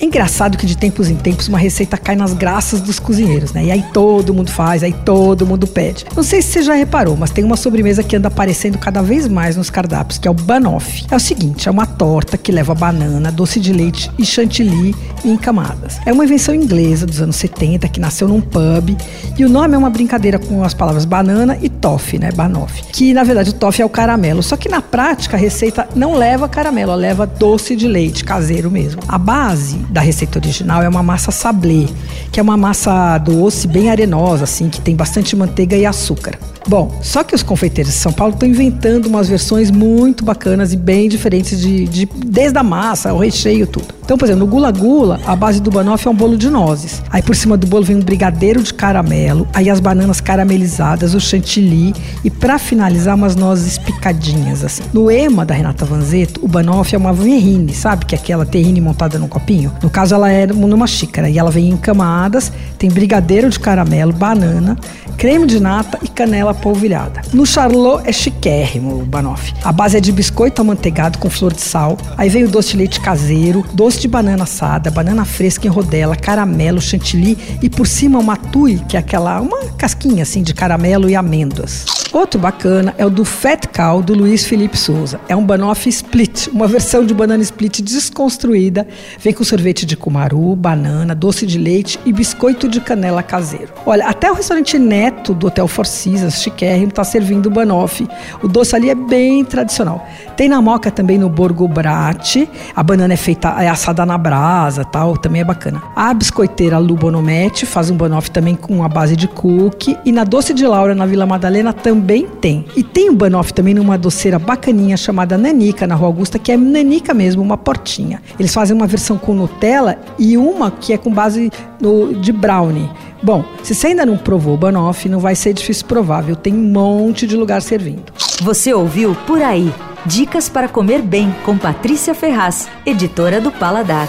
É engraçado que de tempos em tempos uma receita cai nas graças dos cozinheiros, né? E aí todo mundo faz, aí todo mundo pede. Não sei se você já reparou, mas tem uma sobremesa que anda aparecendo cada vez mais nos cardápios, que é o banoffee. É o seguinte, é uma torta que leva banana, doce de leite e chantilly em camadas. É uma invenção inglesa dos anos 70 que nasceu num pub e o nome é uma brincadeira com as palavras banana e toffee, né? Banoffee. Que na verdade o toffee é o caramelo, só que na prática a receita não leva caramelo, ela leva doce de leite caseiro mesmo. A base da receita original é uma massa sablé, que é uma massa doce, bem arenosa, assim, que tem bastante manteiga e açúcar. Bom, só que os confeiteiros de São Paulo estão inventando umas versões muito bacanas e bem diferentes de, de desde a massa, o recheio, tudo. Então, por exemplo, no Gula Gula, a base do banoffee é um bolo de nozes. Aí por cima do bolo vem um brigadeiro de caramelo, aí as bananas caramelizadas, o chantilly e para finalizar umas nozes picadinhas assim. No ema da Renata Vanzetto, o banoffee é uma verrine, sabe? Que é aquela terrine montada num copinho. No caso, ela é numa xícara e ela vem em camadas, tem brigadeiro de caramelo, banana, creme de nata e canela polvilhada. No charlot é chiquérrimo o banoffee. A base é de biscoito amanteigado com flor de sal. Aí vem o doce de leite caseiro, doce de banana assada, banana fresca em rodela, caramelo, chantilly e por cima uma tui, que é aquela uma casquinha assim de caramelo e amêndoas. Outro bacana é o do Fat Cow do Luiz Felipe Souza. É um banoffee split, uma versão de banana split desconstruída. Vem com sorvete de cumaru, banana, doce de leite e biscoito de canela caseiro. Olha, até o restaurante Neto do Hotel Four Seasons, chiquérrimo, está servindo banoffee. O doce ali é bem tradicional. Tem na moca também no Borgo Brate. A banana é feita, é assada na brasa, tal, também é bacana. A biscoiteira Lu Bonometti faz um banoffee também com a base de cookie. E na Doce de Laura, na Vila Madalena, também também tem. E tem o banoffee também numa doceira bacaninha chamada Nanica, na Rua Augusta, que é Nanica mesmo, uma portinha. Eles fazem uma versão com Nutella e uma que é com base no, de brownie. Bom, se você ainda não provou o banoffee, não vai ser difícil provável. Tem um monte de lugar servindo. Você ouviu Por Aí. Dicas para comer bem com Patrícia Ferraz, editora do Paladar.